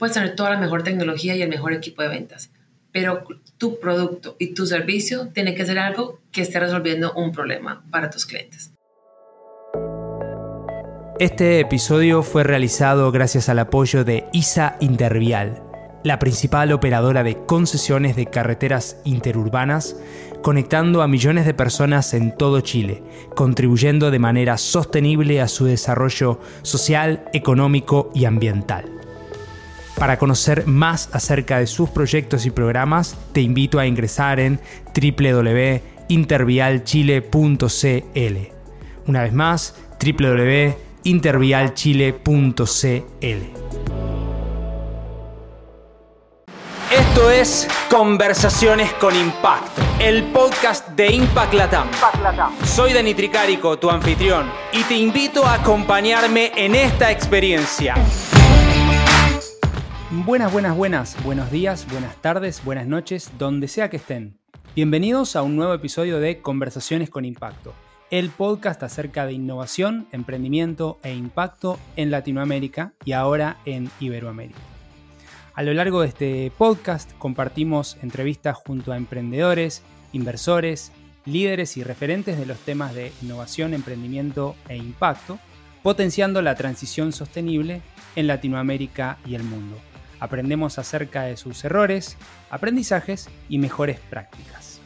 puedes tener toda la mejor tecnología y el mejor equipo de ventas, pero tu producto y tu servicio tiene que ser algo que esté resolviendo un problema para tus clientes. Este episodio fue realizado gracias al apoyo de ISA Intervial, la principal operadora de concesiones de carreteras interurbanas, conectando a millones de personas en todo Chile, contribuyendo de manera sostenible a su desarrollo social, económico y ambiental. Para conocer más acerca de sus proyectos y programas, te invito a ingresar en www.intervialchile.cl. Una vez más, www.intervialchile.cl. Esto es Conversaciones con Impacto, el podcast de Impact Latam. Soy Dani Tricarico, tu anfitrión, y te invito a acompañarme en esta experiencia. Buenas, buenas, buenas, buenos días, buenas tardes, buenas noches, donde sea que estén. Bienvenidos a un nuevo episodio de Conversaciones con Impacto, el podcast acerca de innovación, emprendimiento e impacto en Latinoamérica y ahora en Iberoamérica. A lo largo de este podcast compartimos entrevistas junto a emprendedores, inversores, líderes y referentes de los temas de innovación, emprendimiento e impacto, potenciando la transición sostenible en Latinoamérica y el mundo. Aprendemos acerca de sus errores, aprendizajes y mejores prácticas.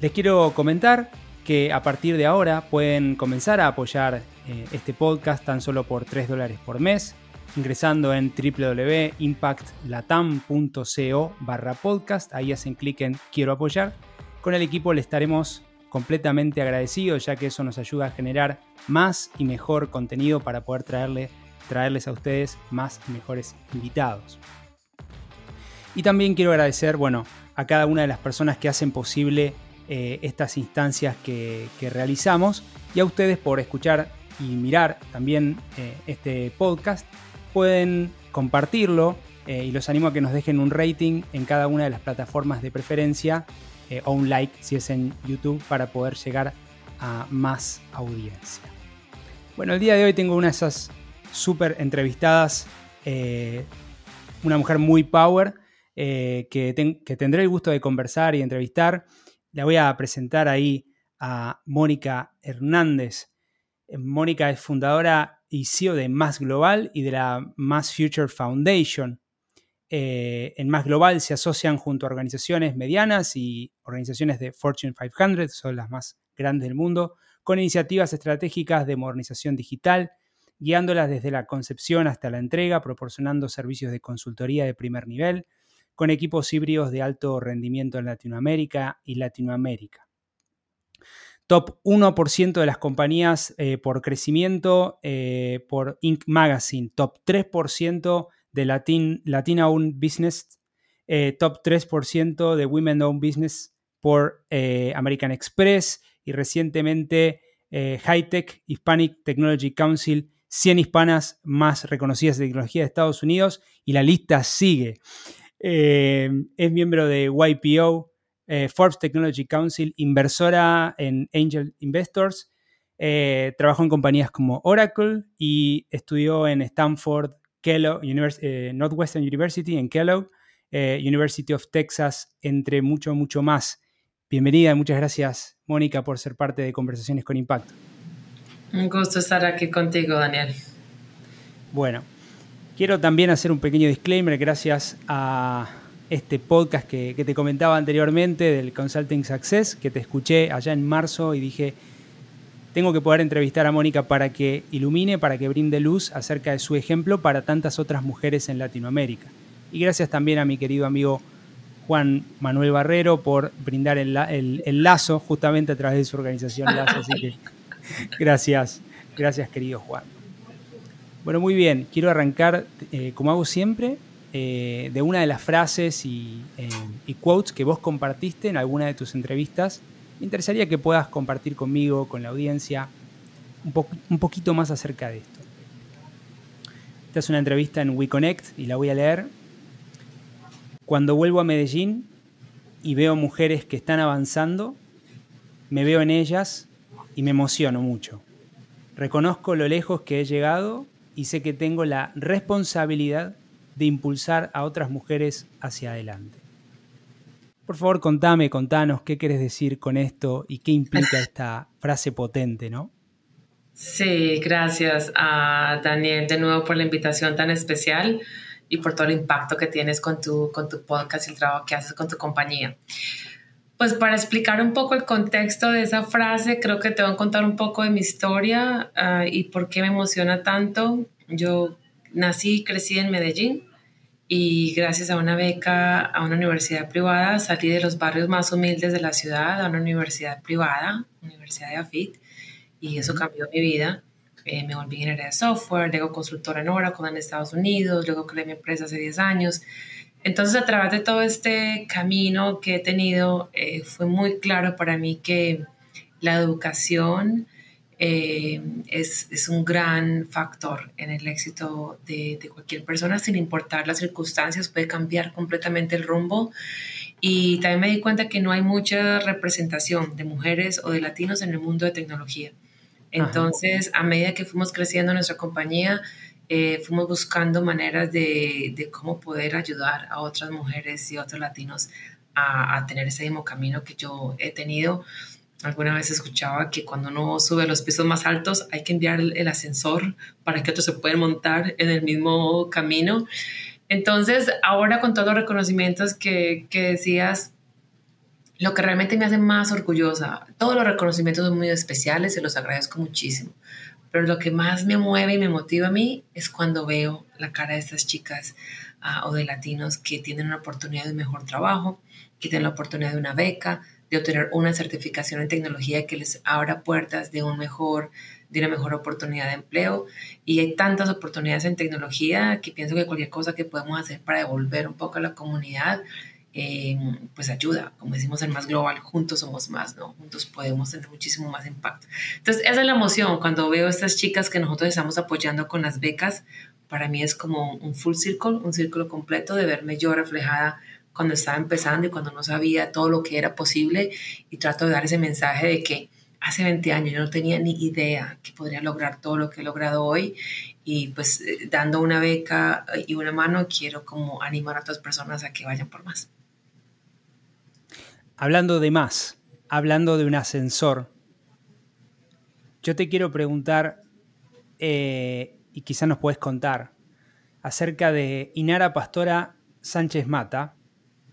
Les quiero comentar que a partir de ahora pueden comenzar a apoyar eh, este podcast tan solo por 3 dólares por mes ingresando en www.impactlatam.co barra podcast. Ahí hacen clic en quiero apoyar. Con el equipo le estaremos completamente agradecidos ya que eso nos ayuda a generar más y mejor contenido para poder traerle, traerles a ustedes más mejores invitados. Y también quiero agradecer, bueno, a cada una de las personas que hacen posible eh, estas instancias que, realizamos y a ustedes por escuchar y mirar también eh, este podcast pueden compartirlo eh, y los animo a que nos dejen un rating en cada una de las plataformas de preferencia o un like si es en YouTube para poder llegar a más audiencia. Bueno, el día de hoy tengo una de esas súper entrevistadas, eh, una mujer muy power que, que tendré el gusto de conversar y entrevistar. La voy a presentar ahí a Mónica Hernández. Mónica es fundadora y CEO de Más Global y de la Mass Future Foundation. Eh, en Más Global se asocian junto a organizaciones medianas y organizaciones de Fortune 500, son las más grandes del mundo, con iniciativas estratégicas de modernización digital, guiándolas desde la concepción hasta la entrega, proporcionando servicios de consultoría de primer nivel, con equipos híbridos de alto rendimiento en Latinoamérica y Latinoamérica top 1% de las compañías eh, por crecimiento eh, por Inc. Magazine, top 3% de Latin, Latina Owned Business, eh, top 3% de Women Owned Business por American Express y recientemente High Tech Hispanic Technology Council, 100 hispanas más reconocidas de tecnología de Estados Unidos y la lista sigue. es miembro de YPO, eh, Forbes Technology Council, inversora en Angel Investors. Eh, trabajó en compañías como Oracle y estudió en Stanford, Kellogg, eh, Northwestern University, en Kellogg, University of Texas, entre mucho, mucho más. Bienvenida, muchas gracias, Mónica, por ser parte de Conversaciones con Impacto. Un gusto estar aquí contigo, Daniel. Bueno, quiero también hacer un pequeño disclaimer gracias a este podcast que, te comentaba anteriormente del Consulting Success, que te escuché allá en marzo y dije, tengo que poder entrevistar a Mónica para que ilumine, para que brinde luz acerca de su ejemplo para tantas otras mujeres en Latinoamérica. Y gracias también a mi querido amigo Juan Manuel Barrero por brindar el, lazo justamente a través de su organización Lazo. Así que gracias, gracias querido Juan. Bueno, muy bien, quiero arrancar eh, como hago siempre eh, de una de las frases eh, y, quotes que vos compartiste en alguna de tus entrevistas. Me interesaría que puedas compartir conmigo, con la audiencia, un, un poquito más acerca de esto. Esta es una entrevista en WeConnect y la voy a leer. Cuando vuelvo a Medellín y veo mujeres que están avanzando, me veo en ellas y me emociono mucho. Reconozco lo lejos que he llegado y sé que tengo la responsabilidad de impulsar a otras mujeres hacia adelante. Por favor, contame, contanos qué quieres decir con esto y qué implica esta frase potente, ¿no? Sí, gracias a Daniel de nuevo por la invitación tan especial y por todo el impacto que tienes con tu, con tu podcast y el trabajo que haces con tu compañía. Pues para explicar un poco el contexto de esa frase, creo que te voy a contar un poco de mi historia ah, y por qué me emociona tanto. Yo nací y crecí en Medellín y gracias a una beca a una universidad privada salí de los barrios más humildes de la ciudad a una universidad privada, Universidad de AFIT, y eso cambió mi vida. Eh, me volví ingeniera de software, luego consultora en Oracle en Estados Unidos, luego creé mi empresa hace 10 años. Entonces, a través de todo este camino que he tenido, eh, fue muy claro para mí que la educación eh, es, es, un gran factor en el éxito de, de, cualquier persona, sin importar las circunstancias, puede cambiar completamente el rumbo. Y también me di cuenta que no hay mucha representación de mujeres o de latinos en el mundo de tecnología. Entonces, a medida que fuimos creciendo nuestra compañía, eh, fuimos buscando maneras de, de, cómo poder ayudar a otras mujeres y otros latinos a, a, tener ese mismo camino que yo he tenido. Alguna vez escuchaba que cuando uno sube a los pisos más altos hay que enviar el, ascensor para que otros se puedan montar en el mismo camino. Entonces, ahora con todos los reconocimientos que, que decías, lo que realmente me hace más orgullosa, todos los reconocimientos son muy especiales, se los agradezco muchísimo, pero lo que más me mueve y me motiva a mí es cuando veo la cara de estas chicas uh, o de latinos que tienen una oportunidad de un mejor trabajo, que tienen la oportunidad de una beca, de obtener una certificación en tecnología que les abra puertas de un mejor de una mejor oportunidad de empleo. Y hay tantas oportunidades en tecnología que pienso que cualquier cosa que podemos hacer para devolver un poco a la comunidad eh, pues ayuda, como decimos en Más Global, juntos somos más, ¿no? Juntos podemos tener muchísimo más impacto. Entonces, esa es la emoción cuando veo a estas chicas que nosotros estamos apoyando con las becas, para mí es como un full circle, un círculo completo de verme yo reflejada cuando estaba empezando y cuando no sabía todo lo que era posible y trato de dar ese mensaje de que hace 20 años yo no tenía ni idea que podría lograr todo lo que he logrado hoy y pues eh, dando una beca y una mano quiero como animar a otras personas a que vayan por más. Hablando de más, hablando de un ascensor, yo te quiero preguntar, eh, y quizás nos puedes contar, acerca de Inara Pastora Sánchez Mata,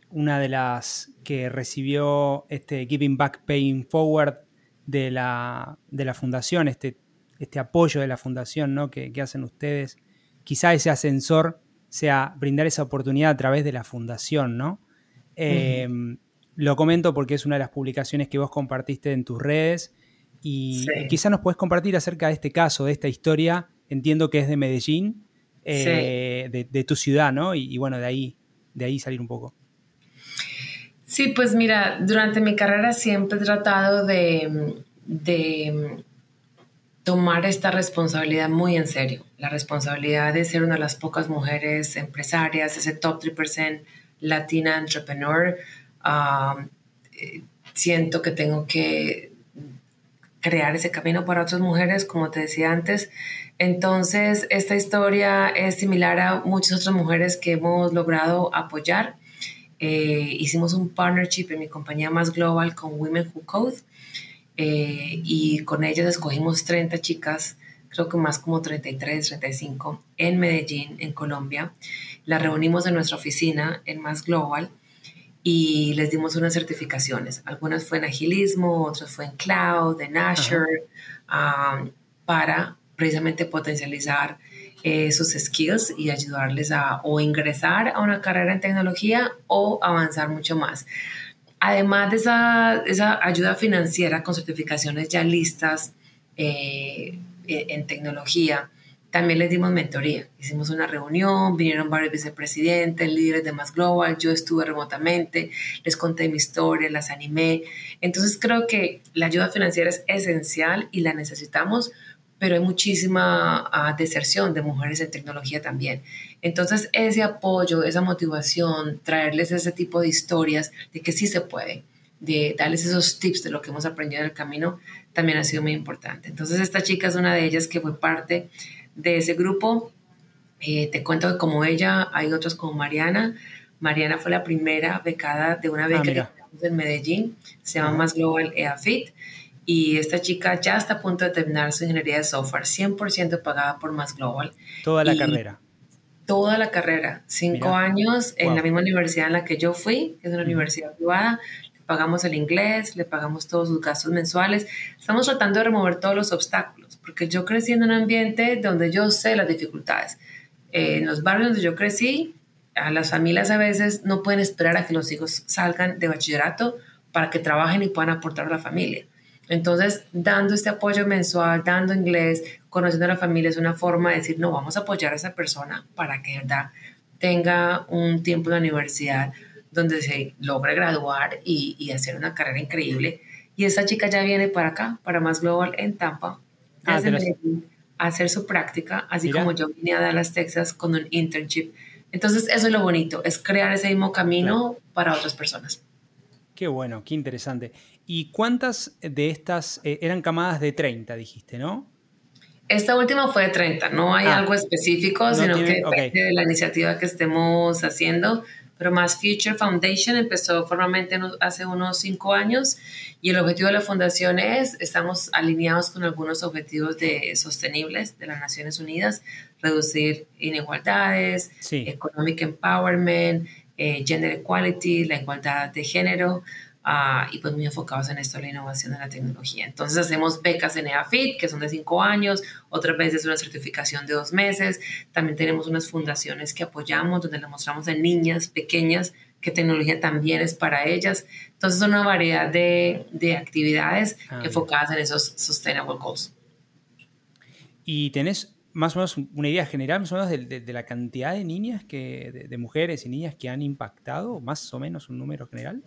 una de las que recibió este Giving Back Paying Forward de la, de la fundación, este, este apoyo de la fundación ¿no? que, que hacen ustedes. Quizá ese ascensor sea brindar esa oportunidad a través de la fundación, ¿no? Eh, lo comento porque es una de las publicaciones que vos compartiste en tus redes y sí. quizás nos puedes compartir acerca de este caso, de esta historia. Entiendo que es de Medellín, eh, sí. de, de, tu ciudad, ¿no? Y, y, bueno, de ahí, de ahí salir un poco. Sí, pues mira, durante mi carrera siempre he tratado de, de tomar esta responsabilidad muy en serio. La responsabilidad de ser una de las pocas mujeres empresarias, ese top 3% latina entrepreneur uh, siento que tengo que crear ese camino para otras mujeres, como te decía antes. Entonces, esta historia es similar a muchas otras mujeres que hemos logrado apoyar. Eh, hicimos un partnership en mi compañía más global con Women Who Code eh, y con ellas escogimos 30 chicas, creo que más como 33, 35, en Medellín, en Colombia. Las reunimos en nuestra oficina en Más Global y les dimos unas certificaciones. Algunas fue en agilismo, otras fue en cloud, en Azure, um, para precisamente potencializar eh, sus skills y ayudarles a o ingresar a una carrera en tecnología o avanzar mucho más. Además de esa, esa ayuda financiera con certificaciones ya listas eh, en tecnología, también les dimos mentoría. Hicimos una reunión, vinieron varios vicepresidentes, líderes de Más Global, yo estuve remotamente, les conté mi historia, las animé. Entonces creo que la ayuda financiera es esencial y la necesitamos, pero hay muchísima uh, deserción de mujeres en tecnología también. Entonces ese apoyo, esa motivación, traerles ese tipo de historias de que sí se puede, de darles esos tips de lo que hemos aprendido en el camino, también ha sido muy importante. Entonces esta chica es una de ellas que fue parte de ese grupo Eh, te cuento que como ella, hay otros como Mariana. Mariana fue la primera becada de una beca ah, que tenemos en Medellín, se llama Más Global EAFIT. Y esta chica ya está a punto de terminar su ingeniería de software, 100% pagada por Más Global. Toda la carrera. Toda la carrera, cinco años en la misma universidad en la que yo fui, que es una universidad privada. Le pagamos el inglés, le pagamos todos sus gastos mensuales. Estamos tratando de remover todos los obstáculos, porque yo crecí en un ambiente donde yo sé las dificultades. Eh, en los barrios donde yo crecí, a las familias a veces no pueden esperar a que los hijos salgan de bachillerato para que trabajen y puedan aportar a la familia. Entonces, dando este apoyo mensual, dando inglés, conociendo a la familia, es una forma de decir, no, vamos a apoyar a esa persona para que verdad tenga un tiempo en la universidad donde se logre graduar y, hacer una carrera increíble. Y esa chica ya viene para acá, para Más Global en Tampa, ah, a hacer su práctica, así como yo vine a Dallas, Texas, con un internship. Entonces, eso es lo bonito, es crear ese mismo camino para otras personas. Qué bueno, qué interesante. ¿Y cuántas de estas eh, eran camadas de 30, dijiste, no? Esta última fue de 30, no hay ah. algo específico, sino que depende de la iniciativa que estemos haciendo. Pero Más Future Foundation empezó formalmente hace unos cinco años y el objetivo de la fundación es, estamos alineados con algunos objetivos de, sostenibles de las Naciones Unidas, reducir inigualdades, economic empowerment, eh, gender equality, la igualdad de género, Ah, y pues muy enfocados en esto, la innovación de la tecnología. Entonces hacemos becas en EAFIT, que son de cinco años, otras veces una certificación de dos meses. También tenemos unas fundaciones que apoyamos, donde le mostramos a niñas pequeñas que tecnología también es para ellas. Entonces, una variedad de, de actividades ah, enfocadas en esos sustainable goals. ¿Y tenés más o menos una idea general, más o menos de, de, la cantidad de niñas, que, de, de, mujeres y niñas que han impactado, más o menos un número general?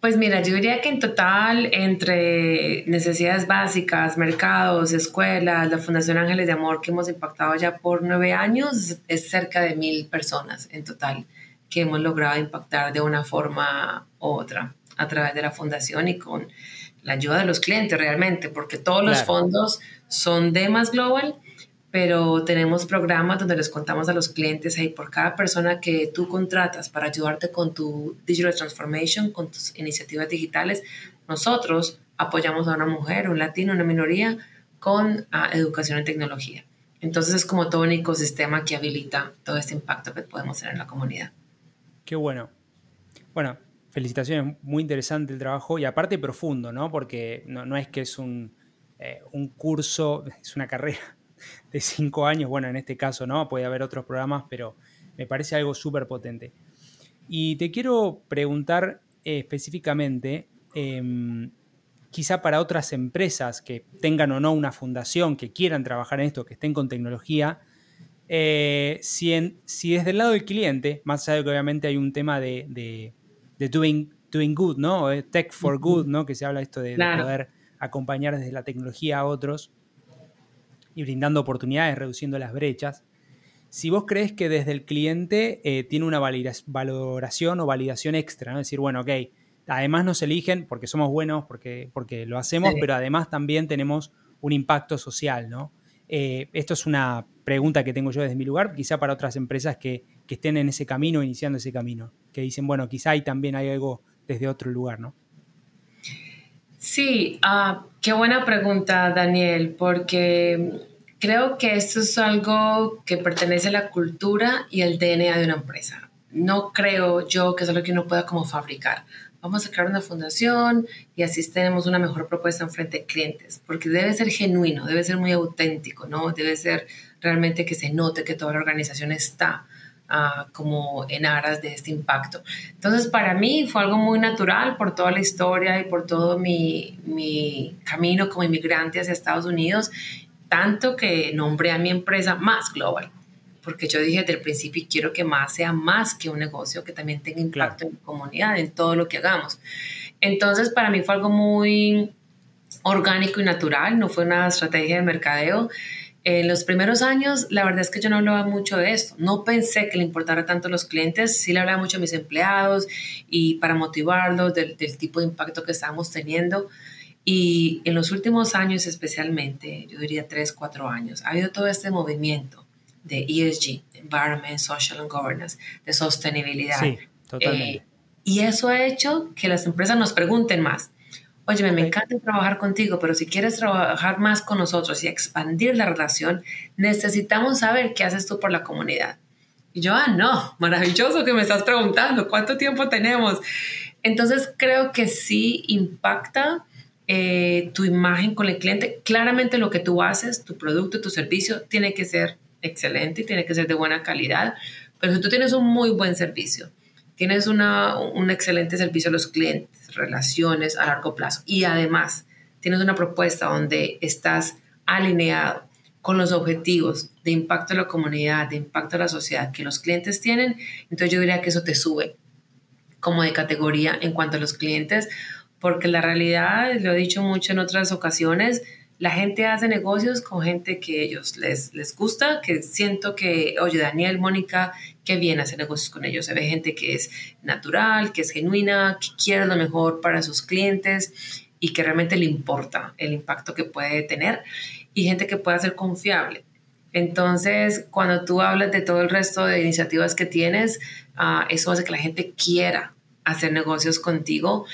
Pues mira, yo diría que en total, entre necesidades básicas, mercados, escuelas, la Fundación Ángeles de Amor, que hemos impactado ya por nueve años, es cerca de mil personas en total que hemos logrado impactar de una forma u otra a través de la fundación y con la ayuda de los clientes realmente, porque todos los fondos son de Más Global pero tenemos programas donde les contamos a los clientes, ahí por cada persona que tú contratas para ayudarte con tu digital transformation, con tus iniciativas digitales, nosotros apoyamos a una mujer, un latino, una minoría con ah, educación en tecnología. Entonces es como todo un ecosistema que habilita todo este impacto que podemos tener en la comunidad. Qué bueno. Bueno, felicitaciones, muy interesante el trabajo y aparte profundo, ¿no? Porque no, es que es un, eh, un curso, es una carrera de cinco años, bueno, en este caso no, puede haber otros programas, pero me parece algo súper potente. Y te quiero preguntar eh, específicamente, em, quizá para otras empresas que tengan o no una fundación, que quieran trabajar en esto, que estén con tecnología, eh, si, en, si, desde el lado del cliente, más allá de que obviamente hay un tema de, de, doing, doing, good, ¿no? Tech for good, ¿no? Que se habla esto de, de poder acompañar desde la tecnología a otros y brindando oportunidades, reduciendo las brechas. Si vos crees que desde el cliente eh, tiene una valoración o validación extra, ¿no? decir, bueno, ok, además nos eligen porque somos buenos, porque, porque lo hacemos, pero además también tenemos un impacto social, ¿no? Eh, esto es una pregunta que tengo yo desde mi lugar, quizá para otras empresas que, estén en ese camino, iniciando ese camino, que dicen, bueno, quizá ahí también hay algo desde otro lugar, ¿no? Sí, uh, qué buena pregunta, Daniel, porque creo que esto es algo que pertenece a la cultura y al DNA de una empresa. No creo yo que es algo que uno pueda como fabricar. Vamos a crear una fundación y así tenemos una mejor propuesta en frente de clientes, porque debe ser genuino, debe ser muy auténtico, ¿no? Debe ser realmente que se note que toda la organización está como en aras de este impacto. Entonces, para mí fue algo muy natural por toda la historia y por todo mi, mi camino como inmigrante hacia Estados Unidos, tanto que nombré a mi empresa Más Global, porque yo dije desde el principio quiero que más sea más que un negocio, que también tenga impacto en la comunidad, en todo lo que hagamos. Entonces, para mí fue algo muy orgánico y natural, no fue una estrategia de mercadeo. En los primeros años, la verdad es que yo no hablaba mucho de esto. No pensé que le importara tanto a los clientes. Sí le hablaba mucho a mis empleados y para motivarlos del, tipo de impacto que estábamos teniendo. Y en los últimos años especialmente, yo diría tres, cuatro años, ha habido todo este movimiento de ESG, Environment, Social and Governance, de sostenibilidad. Sí, totalmente. Eh, y eso ha hecho que las empresas nos pregunten más. Oye, me encanta trabajar contigo, pero si quieres trabajar más con nosotros y expandir la relación, necesitamos saber qué haces tú por la comunidad. Y yo, ah, no, maravilloso que me estás preguntando, ¿cuánto tiempo tenemos? Entonces creo que sí impacta eh, tu imagen con el cliente. Claramente lo que tú haces, tu producto, tu servicio, tiene que ser excelente y tiene que ser de buena calidad, pero si tú tienes un muy buen servicio, tienes una, un excelente servicio a los clientes, relaciones a largo plazo. Y además tienes una propuesta donde estás alineado con los objetivos de impacto a la comunidad, de impacto a la sociedad que los clientes tienen, entonces yo diría que eso te sube como de categoría en cuanto a los clientes, porque la realidad, lo he dicho mucho en otras ocasiones, la gente hace negocios con gente que ellos les, les gusta, que siento que, oye, Daniel, Mónica, qué bien hacer negocios con ellos. Se ve gente que es natural, que es genuina, que quiere lo mejor para sus clientes y que realmente le importa el impacto que puede tener y gente que pueda ser confiable. Entonces, cuando tú hablas de todo el resto de iniciativas que tienes, uh, eso hace que la gente quiera hacer negocios contigo.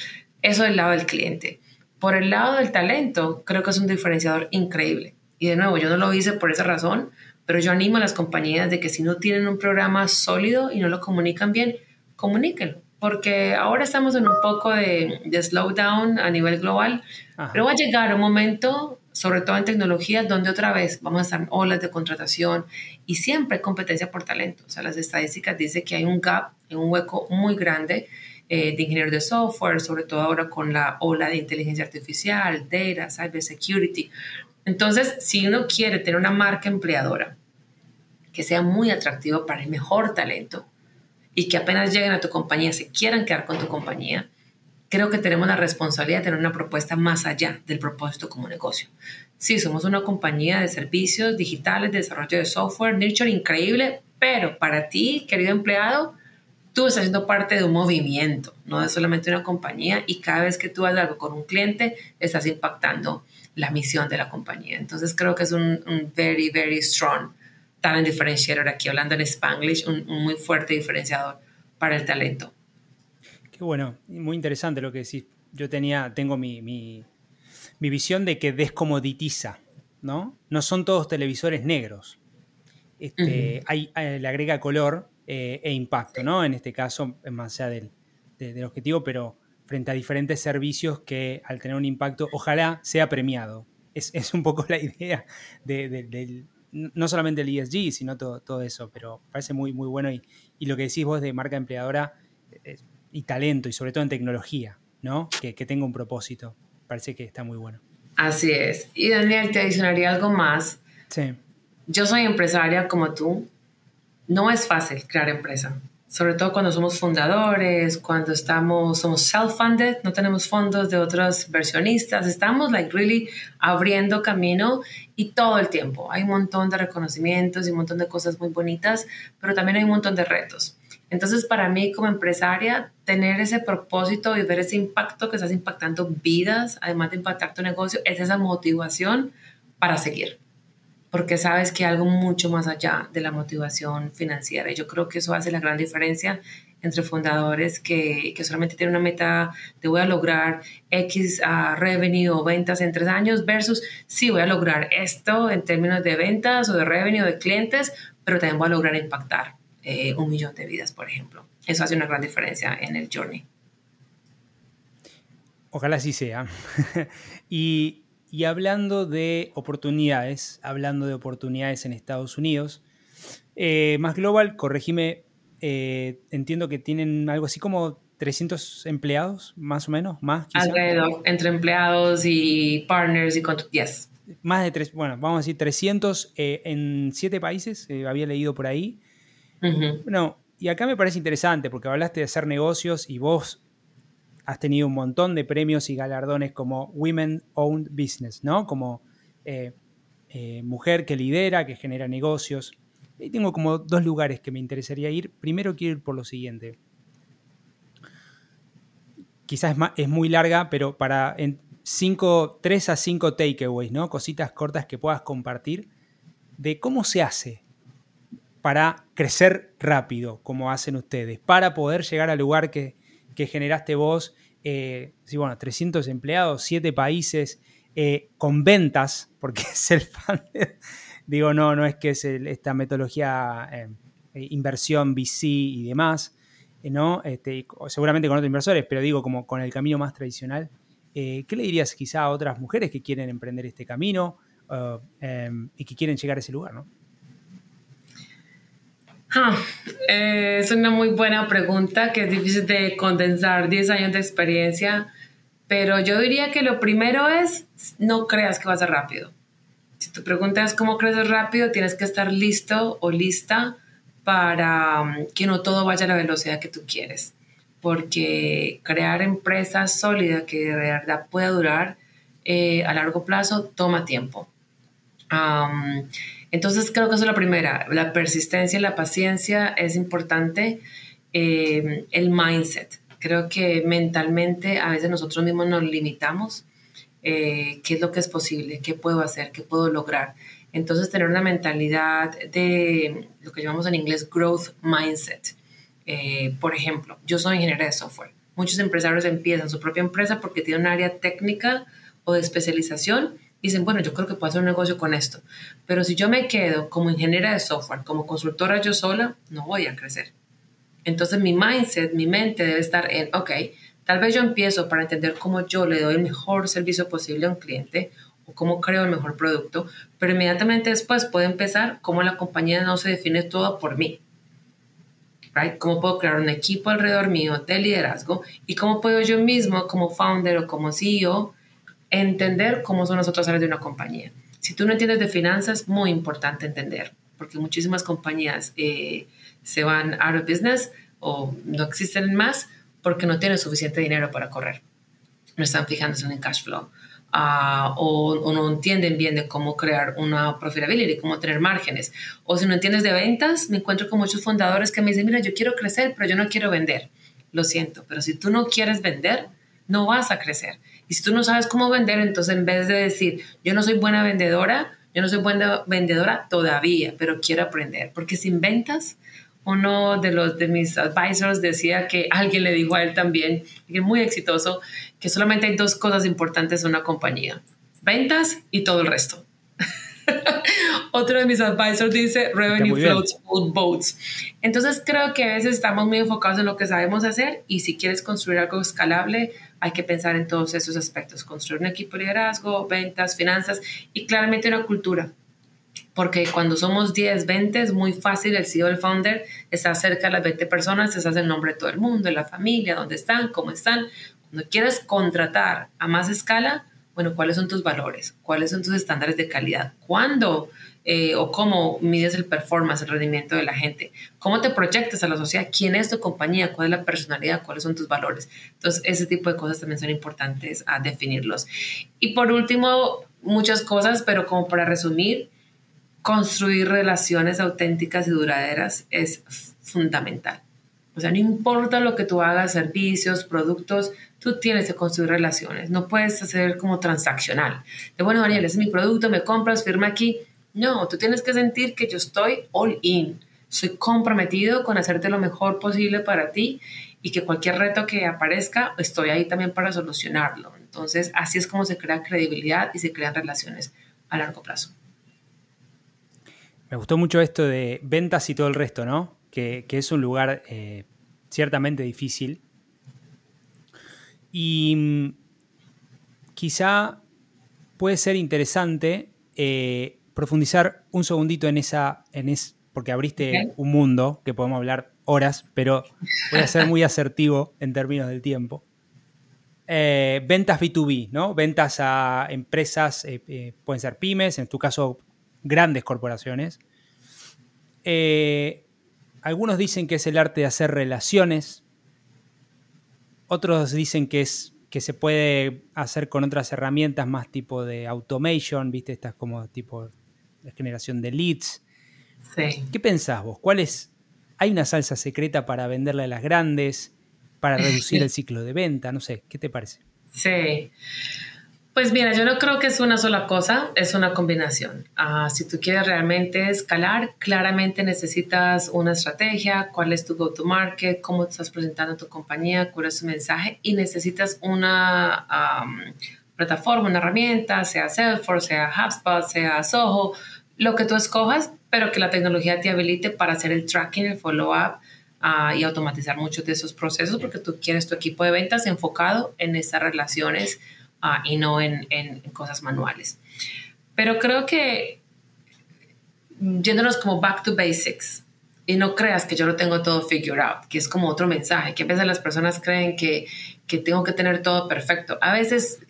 Eso del lado del cliente. Por el lado del talento, creo que es un diferenciador increíble. Y de nuevo, yo no lo hice por esa razón, pero yo animo a las compañías de que si no tienen un programa sólido y no lo comunican bien, comuníquenlo. Porque ahora estamos en un poco de, de slowdown a nivel global, pero va a llegar un momento, sobre todo en tecnología, donde otra vez vamos a estar olas de contratación y siempre hay competencia por talento. O sea, las estadísticas dicen que hay un gap, un hueco muy grande eh, de ingenieros de software, sobre todo ahora con la ola de inteligencia artificial, data, cyber security. Entonces, si uno quiere tener una marca empleadora que sea muy atractiva para el mejor talento y que apenas lleguen a tu compañía se quieran quedar con tu compañía, creo que tenemos la responsabilidad de tener una propuesta más allá del propósito como negocio. Sí, somos una compañía de servicios digitales, de desarrollo de software, nurture increíble, pero para ti, querido empleado, tú estás siendo parte de un movimiento, no es solamente una compañía y cada vez que tú haces algo con un cliente, estás impactando la misión de la compañía. Entonces creo que es un, very, very strong talent differentiator aquí, hablando en Spanglish, un, muy fuerte diferenciador para el talento. Qué bueno, muy interesante lo que decís. Yo tenía, tengo mi, mi, mi visión de que descomoditiza, ¿no? No son todos televisores negros. Este, hay, le agrega color eh, e impacto, ¿no? En este caso, más allá del, del, objetivo, pero frente a diferentes servicios que al tener un impacto, ojalá sea premiado. Es, es un poco la idea de, no solamente el ESG, sino todo, todo, eso, pero parece muy, muy bueno y, y, lo que decís vos de marca empleadora eh, y talento, y sobre todo en tecnología, ¿no? Que, que tenga un propósito, parece que está muy bueno. Así es. Y Daniel, te adicionaría algo más. Sí. Yo soy empresaria como tú no es fácil crear empresa, sobre todo cuando somos fundadores, cuando estamos, somos self-funded, no tenemos fondos de otros versionistas, estamos like really abriendo camino y todo el tiempo. Hay un montón de reconocimientos y un montón de cosas muy bonitas, pero también hay un montón de retos. Entonces, para mí como empresaria, tener ese propósito y ver ese impacto que estás impactando vidas, además de impactar tu negocio, es esa motivación para seguir porque sabes que hay algo mucho más allá de la motivación financiera. Y yo creo que eso hace la gran diferencia entre fundadores que, que solamente tienen una meta de voy a lograr X uh, revenue o ventas en tres años versus sí voy a lograr esto en términos de ventas o de revenue de clientes, pero también voy a lograr impactar eh, un millón de vidas, por ejemplo. Eso hace una gran diferencia en el journey. Ojalá así sea. y y hablando de oportunidades, hablando de oportunidades en Estados Unidos, eh, más global, corregime, eh, entiendo que tienen algo así como 300 empleados, más o menos, más. Alrededor, entre empleados y partners y yes. Más de tres, bueno, vamos a decir 300 eh, en siete países, había leído por ahí. Bueno, y acá me parece interesante porque hablaste de hacer negocios y vos has tenido un montón de premios y galardones como Women Owned Business, ¿no? Como eh, eh, mujer que lidera, que genera negocios. Y tengo como dos lugares que me interesaría ir. Primero quiero ir por lo siguiente. Quizás es, muy larga, pero para en cinco, tres a cinco takeaways, ¿no? Cositas cortas que puedas compartir de cómo se hace para crecer rápido, como hacen ustedes, para poder llegar al lugar que, generaste vos. Eh, sí, bueno, 300 empleados, 7 países, eh, con ventas, porque es el fan. Digo, no, no es que es esta metodología eh, inversión VC y demás, ¿no? Este, seguramente con otros inversores, pero digo, como con el camino más tradicional. ¿Qué le dirías quizá a otras mujeres que quieren emprender este camino em, y que quieren llegar a ese lugar, ¿no? Eh, es una muy buena pregunta que es difícil de condensar 10 años de experiencia, pero yo diría que lo primero es no creas que va a ser rápido. Si tu pregunta es cómo creces rápido, tienes que estar listo o lista para um, que no todo vaya a la velocidad que tú quieres, porque crear empresas sólidas que de verdad pueda durar eh, a largo plazo toma tiempo. Um, entonces creo que eso es la primera, la persistencia y la paciencia es importante, eh, el mindset. Creo que mentalmente a veces nosotros mismos nos limitamos. Eh, ¿Qué es lo que es posible? ¿Qué puedo hacer? ¿Qué puedo lograr? Entonces tener una mentalidad de lo que llamamos en inglés growth mindset. Eh, por ejemplo, yo soy ingeniera de software. Muchos empresarios empiezan su propia empresa porque tienen un área técnica o de especialización dicen, bueno, yo creo que puedo hacer un negocio con esto. Pero si yo me quedo como ingeniera de software, como consultora yo sola, no voy a crecer. Entonces mi mindset, mi mente debe estar en, ok, tal vez yo empiezo para entender cómo yo le doy el mejor servicio posible a un cliente o cómo creo el mejor producto, pero inmediatamente después puedo empezar cómo la compañía no se define todo por mí. Right? ¿Cómo puedo crear un equipo alrededor mío de liderazgo? ¿Y cómo puedo yo mismo como founder o como CEO entender cómo son las otras áreas de una compañía. Si tú no entiendes de finanzas, muy importante entender, porque muchísimas compañías eh, se van out of business o no existen más porque no tienen suficiente dinero para correr. No están fijándose en el cash flow. O, o, no entienden bien de cómo crear una profitability, cómo tener márgenes. O si no entiendes de ventas, me encuentro con muchos fundadores que me dicen, mira, yo quiero crecer, pero yo no quiero vender. Lo siento, pero si tú no quieres vender, no vas a crecer. Si tú no sabes cómo vender, entonces en vez de decir, yo no soy buena vendedora, yo no soy buena vendedora todavía, pero quiero aprender. Porque sin ventas, uno de los de mis advisors decía que alguien le dijo a él también, es muy exitoso, que solamente hay dos cosas importantes en una compañía, ventas y todo el resto. Otro de mis advisors dice, revenue floats all boats. Entonces creo que a veces estamos muy enfocados en lo que sabemos hacer y si quieres construir algo escalable, hay que pensar en todos esos aspectos, construir un equipo de liderazgo, ventas, finanzas y claramente una cultura. Porque cuando somos 10, 20 es muy fácil, el CEO, el founder, está cerca de las 20 personas, se hace el nombre de todo el mundo, de la familia, dónde están, cómo están. Cuando quieres contratar a más escala, bueno, ¿cuáles son tus valores? ¿Cuáles son tus estándares de calidad? ¿Cuándo eh, o cómo mides el performance, el rendimiento de la gente, cómo te proyectas a la sociedad, quién es tu compañía, cuál es la personalidad, cuáles son tus valores. Entonces, ese tipo de cosas también son importantes a definirlos. Y por último, muchas cosas, pero como para resumir, construir relaciones auténticas y duraderas es fundamental. O sea, no importa lo que tú hagas, servicios, productos, tú tienes que construir relaciones. No puedes hacer como transaccional. De bueno, Daniel, ese es mi producto, me compras, firma aquí. No, tú tienes que sentir que yo estoy all in. Soy comprometido con hacerte lo mejor posible para ti y que cualquier reto que aparezca, estoy ahí también para solucionarlo. Entonces, así es como se crea credibilidad y se crean relaciones a largo plazo. Me gustó mucho esto de ventas y todo el resto, ¿no? Que, es un lugar eh, ciertamente difícil. Y mm, quizá puede ser interesante eh, profundizar un segundito en esa, en es, porque abriste un mundo que podemos hablar horas, pero voy a ser muy asertivo en términos del tiempo. Eh, ventas B2B, ¿no? Ventas a empresas, eh, eh, pueden ser pymes, en tu caso grandes corporaciones. algunos dicen que es el arte de hacer relaciones, otros dicen que es que se puede hacer con otras herramientas más tipo de automation, ¿viste? Estas como tipo la generación de leads. ¿Qué pensás vos? ¿Cuál es? ¿Hay una salsa secreta para venderle a las grandes? ¿Para reducir el ciclo de venta? No sé, ¿qué te parece? Sí. Pues mira, yo no creo que es una sola cosa, es una combinación. Ah, si tú quieres realmente escalar, claramente necesitas una estrategia, cuál es tu go-to-market, cómo te estás presentando tu compañía, cuál es tu mensaje y necesitas una plataforma, una herramienta, sea Salesforce, sea HubSpot, sea Soho, lo que tú escojas, pero que la tecnología te habilite para hacer el tracking, el follow-up ah, y automatizar muchos de esos procesos porque tú quieres tu equipo de ventas enfocado en esas relaciones Ah, y no en, en, cosas manuales. Pero creo que yéndonos como back to basics, y no creas que yo lo tengo todo figured out, que es como otro mensaje, que a veces las personas creen que, que tengo que tener todo perfecto. A veces,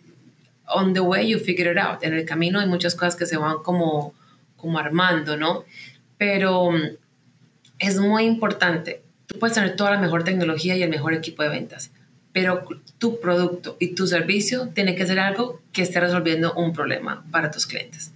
on the way you figure it out, en el camino hay muchas cosas que se van como, como armando, ¿no? Pero mm, es muy importante. Tú puedes tener toda la mejor tecnología y el mejor equipo de ventas, pero tu producto y tu servicio tiene que ser algo que esté resolviendo un problema para tus clientes.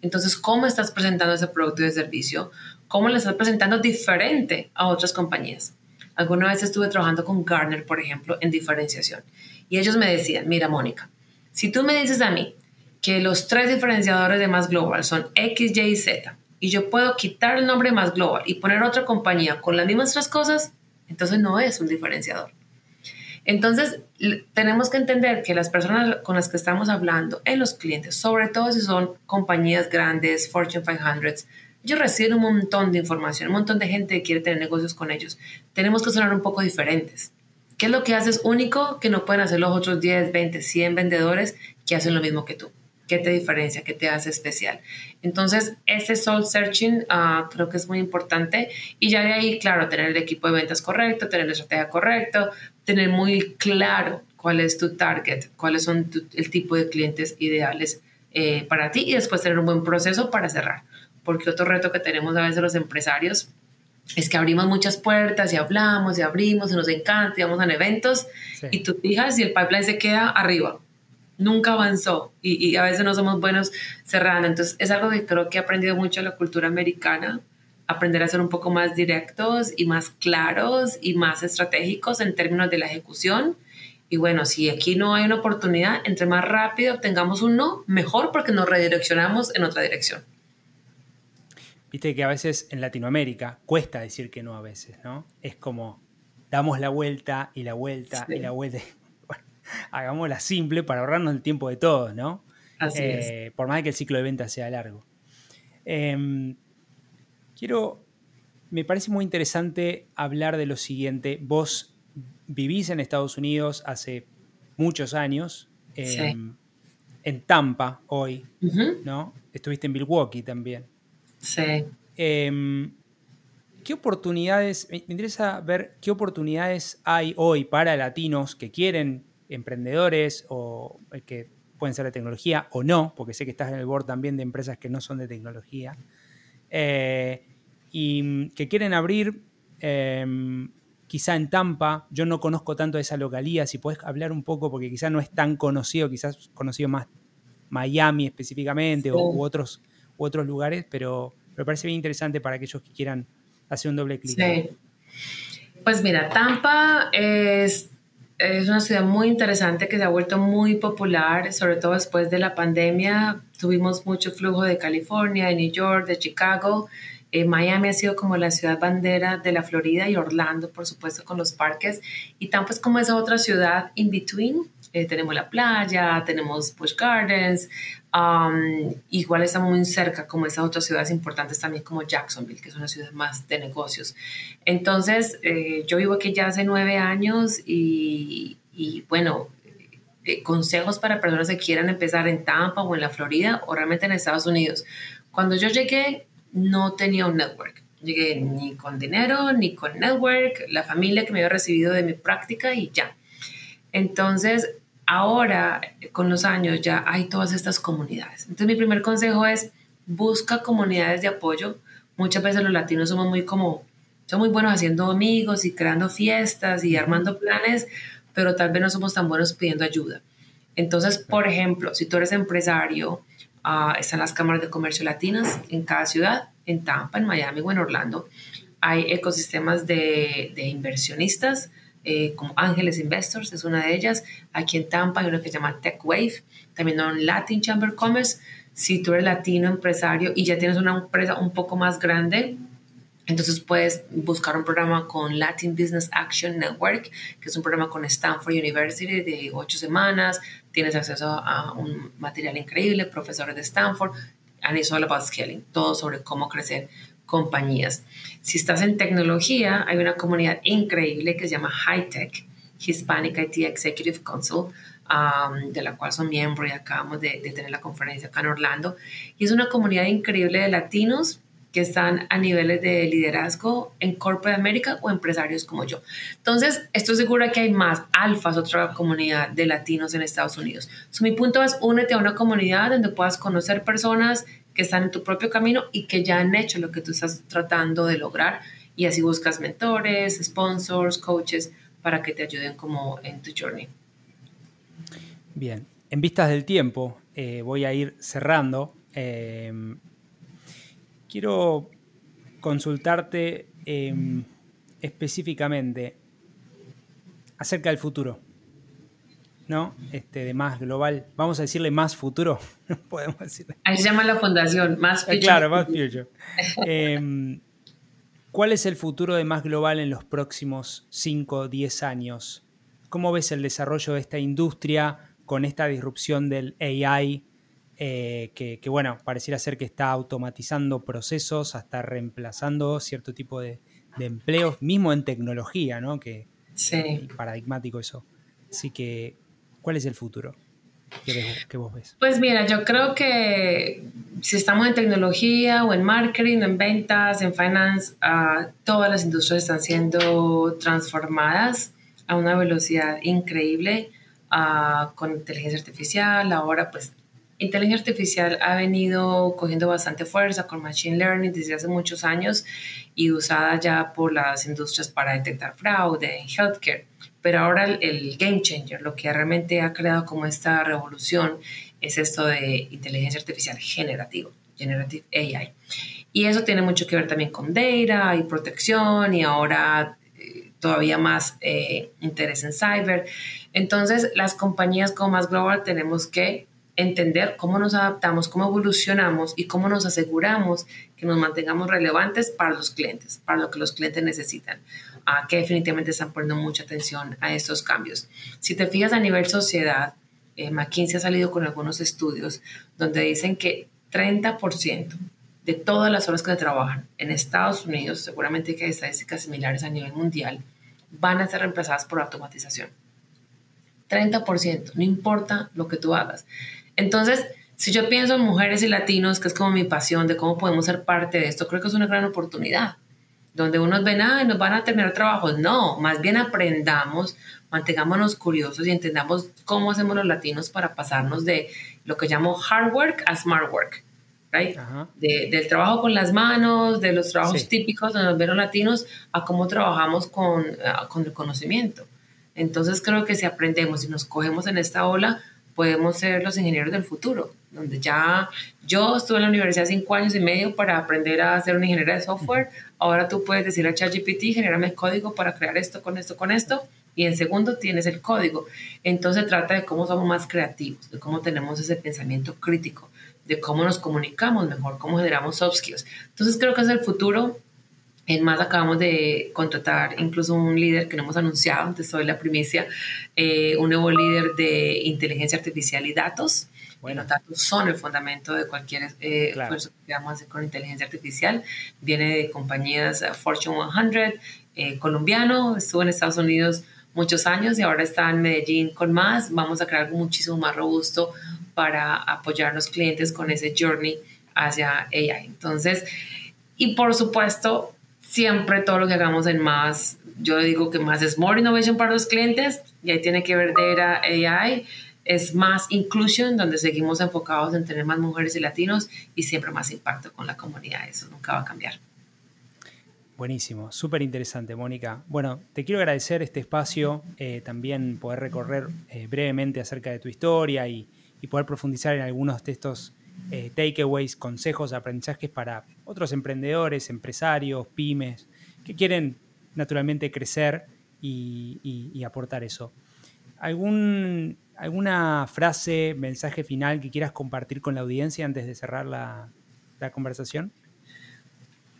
Entonces, ¿cómo estás presentando ese producto y servicio? ¿Cómo lo estás presentando diferente a otras compañías? Alguna vez estuve trabajando con Gartner, por ejemplo, en diferenciación. Y ellos me decían, mira, Mónica, si tú me dices a mí que los tres diferenciadores de Más Global son X, Y y Z, y yo puedo quitar el nombre Más Global y poner otra compañía con las mismas tres cosas, entonces no es un diferenciador. Entonces, tenemos que entender que las personas con las que estamos hablando en los clientes, sobre todo si son compañías grandes, Fortune 500, ellos reciben un montón de información, un montón de gente que quiere tener negocios con ellos. Tenemos que sonar un poco diferentes. ¿Qué es lo que haces único que no pueden hacer los otros 10, 20, 100 vendedores que hacen lo mismo que tú? ¿Qué te diferencia? ¿Qué te hace especial? Entonces, ese soul searching uh, creo que es muy importante. Y ya de ahí, claro, tener el equipo de ventas correcto, tener la estrategia correcta, tener muy claro cuál es tu target, cuáles son el tipo de clientes ideales eh, para ti y después tener un buen proceso para cerrar. Porque otro reto que tenemos a veces los empresarios es que abrimos muchas puertas y hablamos y abrimos y nos encanta y vamos a eventos y tú fijas y el pipeline se queda arriba nunca avanzó y, a veces no somos buenos cerrando. Entonces es algo que creo que he aprendido mucho en la cultura americana, aprender a ser un poco más directos y más claros y más estratégicos en términos de la ejecución. Y bueno, si aquí no hay una oportunidad, entre más rápido obtengamos un no, mejor porque nos redireccionamos en otra dirección. Viste que a veces en Latinoamérica cuesta decir que no a veces, ¿no? Es como damos la vuelta y la vuelta y la vuelta hagámosla simple para ahorrarnos el tiempo de todos, ¿no? Así es. Eh, por más que el ciclo de venta sea largo. Em, quiero, me parece muy interesante hablar de lo siguiente. Vos vivís en Estados Unidos hace muchos años, em, en Tampa hoy, ¿no? Estuviste en Milwaukee también. Sí. Em, ¿Qué oportunidades, me interesa ver qué oportunidades hay hoy para latinos que quieren emprendedores o eh, que pueden ser de tecnología o no, porque sé que estás en el board también de empresas que no son de tecnología, eh, y mm, que quieren abrir em, quizá en Tampa, yo no conozco tanto esa localía, si puedes hablar un poco, porque quizá no es tan conocido, quizás conocido más Miami específicamente o, otros, otros lugares, pero me parece bien interesante para aquellos que quieran hacer un doble clic. Sí. Pues mira, Tampa es es una ciudad muy interesante que se ha vuelto muy popular, sobre todo después de la pandemia. Tuvimos mucho flujo de California, de New York, de Chicago. Eh, Miami ha sido como la ciudad bandera de la Florida y Orlando, por supuesto, con los parques. Y Tampa es como esa otra ciudad in between. Eh, tenemos la playa, tenemos Busch Gardens, um, igual estamos muy cerca como esas otras ciudades importantes también como Jacksonville, que es una ciudad más de negocios. Entonces, eh, yo vivo aquí ya hace nueve años y, y bueno, eh, consejos para personas que quieran empezar en Tampa o en la Florida o realmente en Estados Unidos. Cuando yo llegué, no tenía un network. Llegué ni con dinero, ni con network, la familia que me había recibido de mi práctica y ya. Entonces, ahora, con los años, ya hay todas estas comunidades. Entonces, mi primer consejo es, busca comunidades de apoyo. Muchas veces los latinos somos muy como, somos muy buenos haciendo amigos y creando fiestas y armando planes, pero tal vez no somos tan buenos pidiendo ayuda. Entonces, por ejemplo, si tú eres empresario, uh, están las cámaras de comercio latinas en cada ciudad, en Tampa, en Miami o en Orlando. Hay ecosistemas de, de inversionistas eh, como Ángeles Investors, es una de ellas. Aquí en Tampa hay una que se llama Tech Wave, también un Latin Chamber Commerce. Si tú eres latino empresario y ya tienes una empresa un poco más grande, entonces puedes buscar un programa con Latin Business Action Network, que es un programa con Stanford University de ocho semanas. Tienes acceso a un material increíble, profesores de Stanford, and it's all about scaling, todo sobre cómo crecer compañías. Si estás en tecnología, hay una comunidad increíble que se llama High Tech, Hispanic IT Executive Council, de la cual son miembro y acabamos de, tener la conferencia acá en Orlando. Y es una comunidad increíble de latinos que están a niveles de liderazgo en Corporate America o empresarios como yo. Entonces, estoy segura que hay más alfas, otra comunidad de latinos en Estados Unidos. mi punto es, únete a una comunidad donde puedas conocer personas que están en tu propio camino y que ya han hecho lo que tú estás tratando de lograr y así buscas mentores, sponsors, coaches para que te ayuden como en tu journey. Bien, en vistas del tiempo, eh, voy a ir cerrando. Eh, quiero consultarte em, específicamente acerca del futuro. ¿No? Este, de más global. Vamos a decirle más futuro. Podemos decirle. Ahí se llama la fundación, más eh, future. Claro, más future. Em, ¿Cuál es el futuro de más global en los próximos 5 o 10 años? ¿Cómo ves el desarrollo de esta industria con esta disrupción del AI eh, que, bueno, pareciera ser que está automatizando procesos, hasta reemplazando cierto tipo de, empleos, mismo en tecnología, ¿no? Que sí. paradigmático eso. Así que, ¿cuál es el futuro? ¿Qué, vos ves? Pues mira, yo creo que si estamos en tecnología o en marketing, en ventas, en finance, ah, todas las industrias están siendo transformadas a una velocidad increíble ah, con inteligencia artificial. Ahora, pues inteligencia artificial ha venido cogiendo bastante fuerza con Machine Learning desde hace muchos años y usada ya por las industrias para detectar fraude en healthcare. Pero ahora el, game changer, lo que realmente ha creado como esta revolución, es esto de inteligencia artificial generativa, generative AI. Y eso tiene mucho que ver también con data y protección y ahora eh, todavía más eh, interés en cyber. Entonces, las compañías como más global tenemos que entender cómo nos adaptamos, cómo evolucionamos y cómo nos aseguramos que nos mantengamos relevantes para los clientes, para lo que los clientes necesitan, a que definitivamente están poniendo mucha atención a estos cambios. Si te fijas a nivel sociedad, eh, McKinsey ha salido con algunos estudios donde dicen que 30% de todas las horas que trabajan en Estados Unidos, seguramente que hay estadísticas similares a nivel mundial, van a ser reemplazadas por automatización. 30%, no importa lo que tú hagas. Entonces, si yo pienso en mujeres y latinos, que es como mi pasión de cómo podemos ser parte de esto, creo que es una gran oportunidad. Donde unos ven, ah, nos van a terminar trabajos. No, más bien aprendamos, mantengámonos curiosos y entendamos cómo hacemos los latinos para pasarnos de lo que llamo hard work a smart work. Right? del trabajo con las manos, de los trabajos típicos de los latinos, a cómo trabajamos con, con el conocimiento. Entonces creo que si aprendemos y nos cogemos en esta ola, podemos ser los ingenieros del futuro, donde ya yo estuve en la universidad cinco años y medio para aprender a ser un ingeniero de software, ahora tú puedes decir a ChatGPT, generame código para crear esto, con esto, con esto, y en segundo tienes el código. Entonces trata de cómo somos más creativos, de cómo tenemos ese pensamiento crítico, de cómo nos comunicamos mejor, cómo generamos soft skills. Entonces creo que es el futuro en más acabamos de contratar incluso un líder que no hemos anunciado, antes soy la primicia, eh, un nuevo líder de inteligencia artificial y datos. Bueno, los datos son el fundamento de cualquier eh, esfuerzo que queramos hacer con inteligencia artificial. Viene de compañías eh, Fortune 100, colombiano, estuvo en Estados Unidos muchos años y ahora está en Medellín con más. Vamos a crear algo muchísimo más robusto para apoyar a los clientes con ese journey hacia AI. Entonces, y por supuesto, siempre todo lo que hagamos en más, yo digo que más es more innovation para los clientes y ahí tiene que ver de AI, es más inclusion, donde seguimos enfocados en tener más mujeres y latinos y siempre más impacto con la comunidad, eso nunca va a cambiar. Buenísimo, súper interesante, Mónica. Bueno, te quiero agradecer este espacio, eh, también poder recorrer eh, brevemente acerca de tu historia y, y, poder profundizar en algunos de estos eh, takeaways, consejos, aprendizajes para otros emprendedores, empresarios, pymes, que quieren naturalmente crecer y, aportar eso. ¿Algún, ¿Alguna frase, mensaje final que quieras compartir con la audiencia antes de cerrar la, la conversación?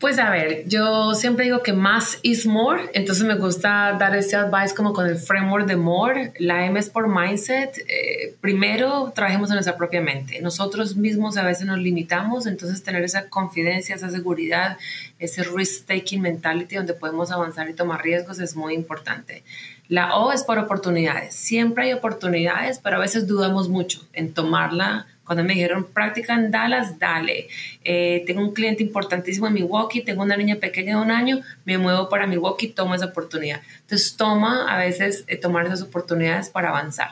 Pues a ver, yo siempre digo que más is more, entonces me gusta dar este advice como con el framework de more. La M es por mindset. Eh, primero, trabajemos en nuestra propia mente. Nosotros mismos a veces nos limitamos, entonces tener esa confidencia, esa seguridad, ese risk-taking mentality donde podemos avanzar y tomar riesgos es muy importante. La O es por oportunidades. Siempre hay oportunidades, pero a veces dudamos mucho en tomarla cuando me dijeron práctica en Dallas, dale. Eh, tengo un cliente importantísimo en Milwaukee, tengo una niña pequeña de un año, me muevo para Milwaukee, tomo esa oportunidad. Entonces toma a veces eh, tomar esas oportunidades para avanzar.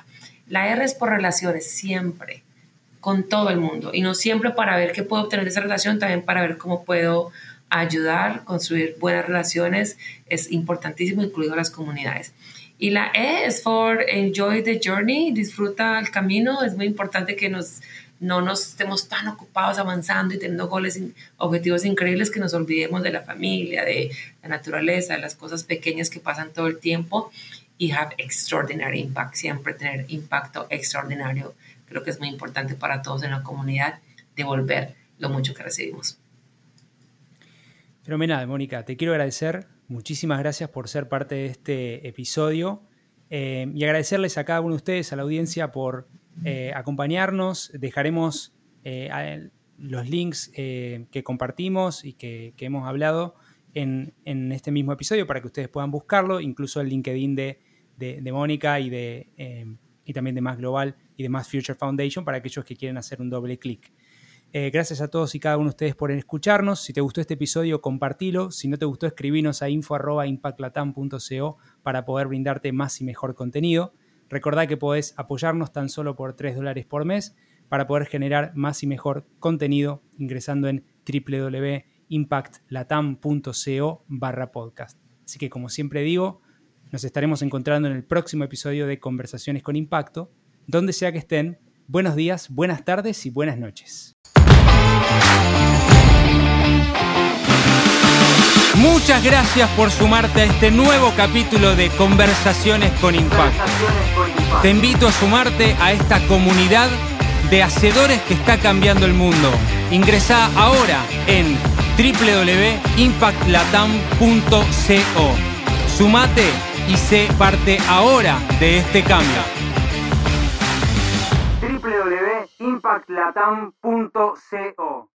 La R es por relaciones, siempre, con todo el mundo. Y no siempre para ver qué puedo obtener de esa relación, también para ver cómo puedo ayudar, construir buenas relaciones. Es importantísimo, incluido las comunidades. Y la E es for enjoy the journey, disfruta el camino. Es muy importante que nos no nos estemos tan ocupados avanzando y teniendo goles, objetivos increíbles que nos olvidemos de la familia, de la naturaleza, de las cosas pequeñas que pasan todo el tiempo y have extraordinary impact, siempre tener impacto extraordinario. Creo que es muy importante para todos en la comunidad devolver lo mucho que recibimos. Fenomenal, Mónica. Te quiero agradecer. Muchísimas gracias por ser parte de este episodio eh, y agradecerles a cada uno de ustedes, a la audiencia, por eh, acompañarnos. Dejaremos eh, los links que compartimos y que, hemos hablado en, este mismo episodio para que ustedes puedan buscarlo, incluso el LinkedIn de, de, Mónica y, de, y también de Más Global y de Más Future Foundation para aquellos que quieren hacer un doble clic. Gracias a todos y cada uno de ustedes por escucharnos. Si te gustó este episodio, compartilo. Si no te gustó, escribinos a info.impactlatam.co para poder brindarte más y mejor contenido. Recordá que podés apoyarnos tan solo por 3 dólares por mes para poder generar más y mejor contenido ingresando en www.impactlatam.co barra podcast. Así que como siempre digo, nos estaremos encontrando en el próximo episodio de Conversaciones con Impacto, donde sea que estén. Buenos días, buenas tardes y buenas noches. Muchas gracias por sumarte a este nuevo capítulo de Conversaciones con Impacto. Te invito a sumarte a esta comunidad de hacedores que está cambiando el mundo. Ingresa ahora en www.impactlatam.co. Sumate y sé parte ahora de este cambio. www.impactlatam.co